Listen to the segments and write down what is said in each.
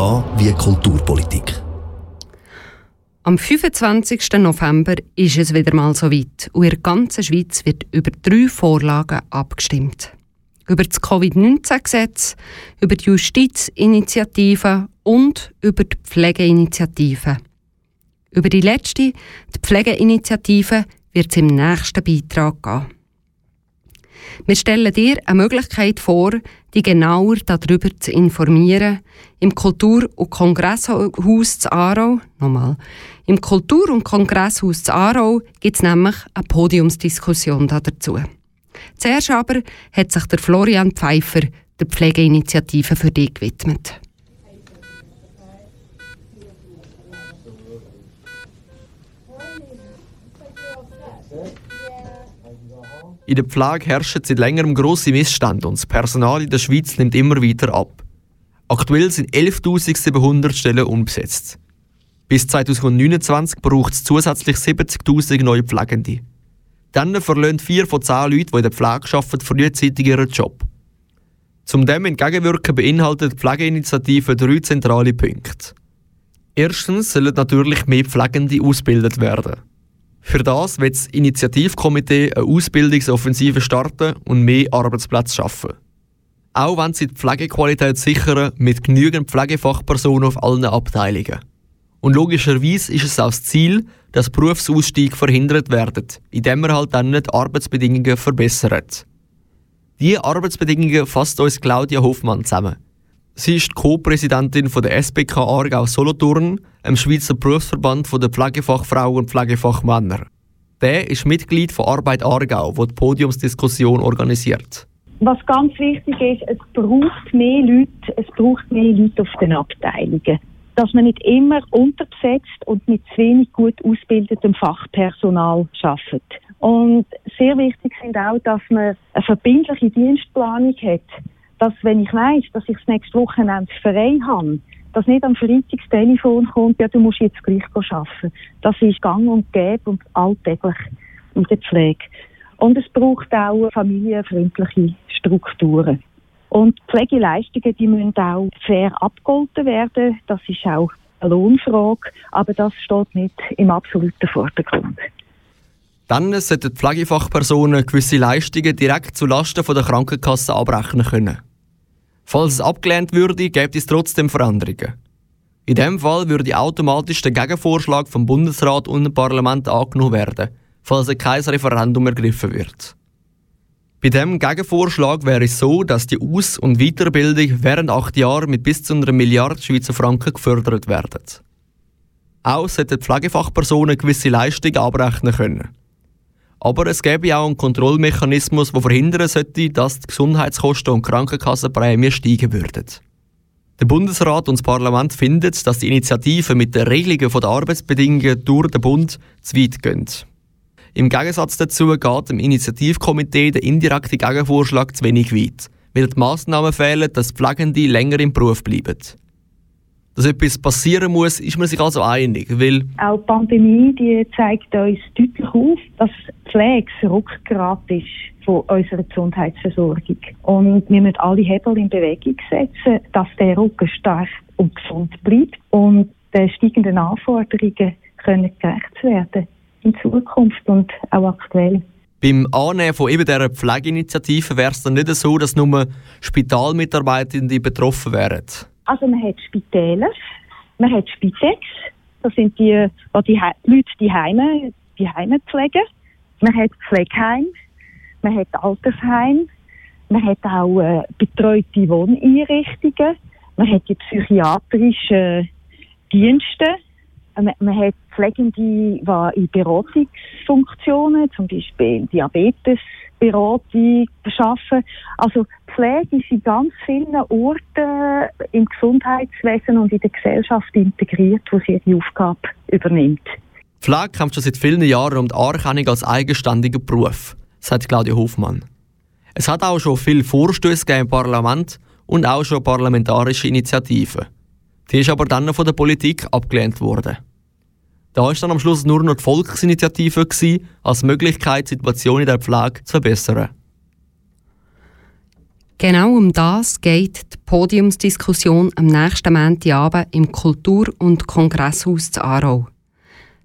Wie Kulturpolitik. Am 25. November ist es wieder mal so weit und in der ganzen Schweiz wird über drei Vorlagen abgestimmt. Über das Covid-19-Gesetz, über die Justizinitiative und über die Pflegeinitiative. Über die letzte, die Pflegeinitiative, wird es im nächsten Beitrag gehen. Wir stellen dir eine Möglichkeit vor, dich genauer darüber zu informieren. Im Kultur- und Kongresshaus zu Aarau, nochmal, im Kultur- und Kongresshaus zu Aarau gibt es nämlich eine Podiumsdiskussion dazu. Zuerst aber hat sich der Florian Pfeiffer der Pflegeinitiative für dich gewidmet. In der Pflege herrschen seit längerem grosse Missstände und das Personal in der Schweiz nimmt immer weiter ab. Aktuell sind 11.700 Stellen unbesetzt. Bis 2029 braucht es zusätzlich 70.000 neue Pflegende. Dann verlieren vier von zehn Leuten, die in der Pflege arbeiten, frühzeitig ihren Job. Zum dem entgegenwirken beinhaltet die Pflegeinitiative drei zentrale Punkte. Erstens sollen natürlich mehr Pflegende ausgebildet werden. Für das wird das Initiativkomitee eine Ausbildungsoffensive starten und mehr Arbeitsplätze schaffen. Auch wenn sie die Pflegequalität sichern mit genügend Pflegefachpersonen auf allen Abteilungen. Und logischerweise ist es auch das Ziel, dass Berufsausstieg verhindert werden, indem man halt dann die Arbeitsbedingungen verbessert. Diese Arbeitsbedingungen fasst uns Claudia Hoffmann zusammen. Sie ist Co-Präsidentin der SBK Aargau Solothurn, dem Schweizer Berufsverband der Pflegefachfrauen und Pflegefachmänner. Der ist Mitglied von Arbeit Aargau, wo die Podiumsdiskussion organisiert. Was ganz wichtig ist, es braucht mehr Leute, es braucht mehr Leute auf den Abteilungen. Dass man nicht immer unterbesetzt und mit zu wenig gut ausgebildetem Fachpersonal schafft. Und sehr wichtig sind auch, dass man eine verbindliche Dienstplanung hat dass wenn ich weiß, dass ich das nächste Wochenende frei habe, dass nicht am Freitag das Telefon kommt, ja, du musst jetzt gleich arbeiten. Das ist gang und gäbe und alltäglich in der Pflege. Und es braucht auch familienfreundliche Strukturen. Und Pflegeleistungen, die müssen auch fair abgegolten werden. Das ist auch eine Lohnfrage, aber das steht nicht im absoluten Vordergrund. Dann sollten Pflegefachpersonen gewisse Leistungen direkt zulasten der Krankenkasse abrechnen können. Falls es abgelehnt würde, gäbe es trotzdem Veränderungen. In dem Fall würde automatisch der Gegenvorschlag vom Bundesrat und dem Parlament angenommen werden, falls kein Referendum ergriffen wird. Bei dem Gegenvorschlag wäre es so, dass die Aus- und Weiterbildung während acht Jahren mit bis zu einer Milliarde Schweizer Franken gefördert werden. Auch sollten Pflegefachpersonen gewisse Leistungen abrechnen können. Aber es gäbe auch einen Kontrollmechanismus, der verhindern sollte, dass die Gesundheitskosten und Krankenkassenprämien steigen würden. Der Bundesrat und das Parlament finden, dass die Initiative mit den Regelungen der Arbeitsbedingungen durch den Bund zu weit gehen. Im Gegensatz dazu geht dem Initiativkomitee der indirekte Gegenvorschlag zu wenig weit, weil die Massnahmen fehlen, dass Pflegende länger im Beruf bleiben dass etwas passieren muss, ist man sich also einig, weil... Auch die Pandemie die zeigt uns deutlich auf, dass Pflege das Rückgrat ist von unserer Gesundheitsversorgung. Und wir müssen alle Hebel in Bewegung setzen, dass der Rücken stark und gesund bleibt und den steigenden Anforderungen können gerecht werden in Zukunft und auch aktuell. Beim Annehmen von eben dieser Pflegeinitiative wäre es dann nicht so, dass nur Spitalmitarbeitende betroffen wären. Also man hat Spitäler, man hat Spitex, das sind die, die, die Leute, die Heime, die Heime pflegen. Man hat Pflegeheim, man hat Altersheim, man hat auch äh, betreute Wohneinrichtungen, man hat die psychiatrischen Dienste, man, man hat Pflegende, die in Beratungsfunktionen, zum Beispiel Diabetesberatung, arbeiten. Also Pflege ist in ganz vielen Orten im Gesundheitswesen und in der Gesellschaft integriert, wo sie ihre Aufgabe übernimmt. Pflege kämpft schon seit vielen Jahren um die Anerkennung als eigenständiger Beruf, sagt Claudia Hofmann. Es hat auch schon viele Vorstöße im Parlament und auch schon parlamentarische Initiativen. Die ist aber dann von der Politik abgelehnt worden. Da war dann am Schluss nur noch die Volksinitiative als Möglichkeit, die Situation in der Pflege zu verbessern. Genau um das geht die Podiumsdiskussion am nächsten Montagabend im Kultur- und Kongresshaus zu Aarau.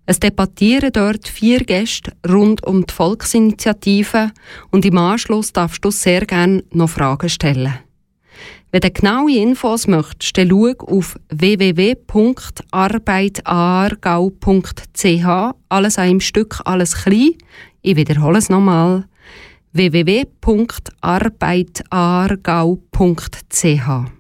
Es debattieren dort vier Gäste rund um die Volksinitiative und im Anschluss darfst du sehr gerne noch Fragen stellen. Wenn du genaue Infos möchtest, dann schau auf www.arbeitaargau.ch. Alles an einem Stück, alles klein. Ich wiederhole es nochmal. www.arbeitaargau.ch